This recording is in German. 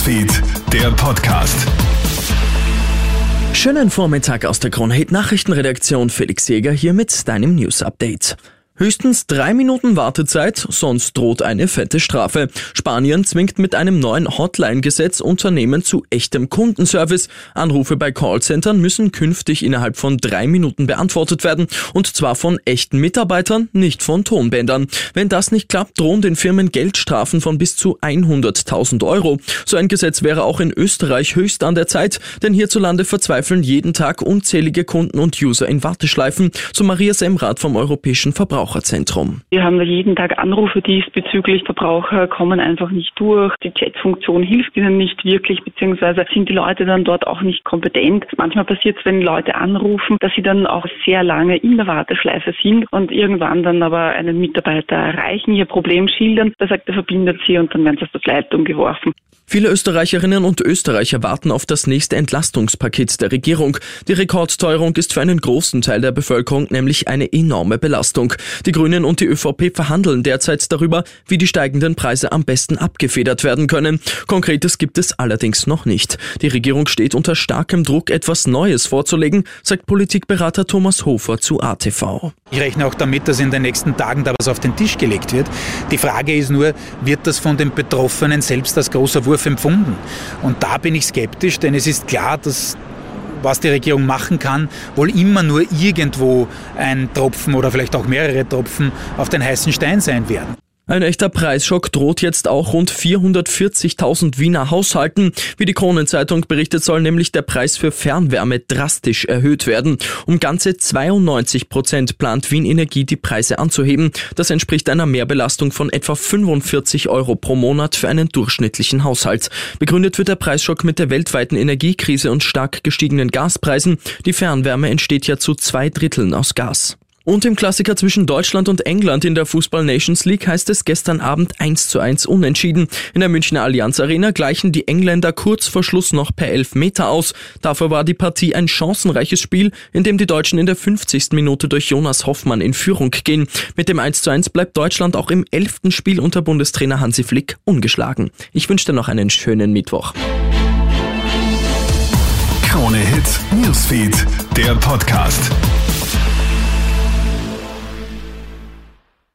Newsfeed, der Podcast. Schönen Vormittag aus der Kronhit Nachrichtenredaktion. Felix Jäger hier mit deinem News Update. Höchstens drei Minuten Wartezeit, sonst droht eine fette Strafe. Spanien zwingt mit einem neuen Hotline-Gesetz Unternehmen zu echtem Kundenservice. Anrufe bei Callcentern müssen künftig innerhalb von drei Minuten beantwortet werden. Und zwar von echten Mitarbeitern, nicht von Tonbändern. Wenn das nicht klappt, drohen den Firmen Geldstrafen von bis zu 100.000 Euro. So ein Gesetz wäre auch in Österreich höchst an der Zeit, denn hierzulande verzweifeln jeden Tag unzählige Kunden und User in Warteschleifen, so Maria Semrath vom Europäischen Verbraucher Verbraucherzentrum. Wir haben jeden Tag Anrufe diesbezüglich. Verbraucher kommen einfach nicht durch. Die Chatfunktion hilft ihnen nicht wirklich, beziehungsweise sind die Leute dann dort auch nicht kompetent. Manchmal passiert es, wenn Leute anrufen, dass sie dann auch sehr lange in der Warteschleife sind und irgendwann dann aber einen Mitarbeiter erreichen, ihr Problem schildern. Da sagt er, verbindet sie und dann werden sie aus der Leitung geworfen. Viele Österreicherinnen und Österreicher warten auf das nächste Entlastungspaket der Regierung. Die Rekordteuerung ist für einen großen Teil der Bevölkerung nämlich eine enorme Belastung. Die Grünen und die ÖVP verhandeln derzeit darüber, wie die steigenden Preise am besten abgefedert werden können. Konkretes gibt es allerdings noch nicht. Die Regierung steht unter starkem Druck, etwas Neues vorzulegen, sagt Politikberater Thomas Hofer zu ATV. Ich rechne auch damit, dass in den nächsten Tagen da was auf den Tisch gelegt wird. Die Frage ist nur, wird das von den Betroffenen selbst als großer Wurf empfunden? Und da bin ich skeptisch, denn es ist klar, dass was die Regierung machen kann, wohl immer nur irgendwo ein Tropfen oder vielleicht auch mehrere Tropfen auf den heißen Stein sein werden. Ein echter Preisschock droht jetzt auch rund 440.000 Wiener Haushalten. Wie die Kronenzeitung berichtet, soll nämlich der Preis für Fernwärme drastisch erhöht werden. Um ganze 92 Prozent plant Wien Energie die Preise anzuheben. Das entspricht einer Mehrbelastung von etwa 45 Euro pro Monat für einen durchschnittlichen Haushalt. Begründet wird der Preisschock mit der weltweiten Energiekrise und stark gestiegenen Gaspreisen. Die Fernwärme entsteht ja zu zwei Dritteln aus Gas. Und im Klassiker zwischen Deutschland und England in der Fußball Nations League heißt es gestern Abend 1 zu 1 unentschieden. In der Münchner Allianz Arena gleichen die Engländer kurz vor Schluss noch per Elfmeter aus. Dafür war die Partie ein chancenreiches Spiel, in dem die Deutschen in der 50. Minute durch Jonas Hoffmann in Führung gehen. Mit dem 1 zu 1 bleibt Deutschland auch im elften Spiel unter Bundestrainer Hansi Flick ungeschlagen. Ich wünsche dir noch einen schönen Mittwoch. Krone Hits, Newsfeed, der Podcast.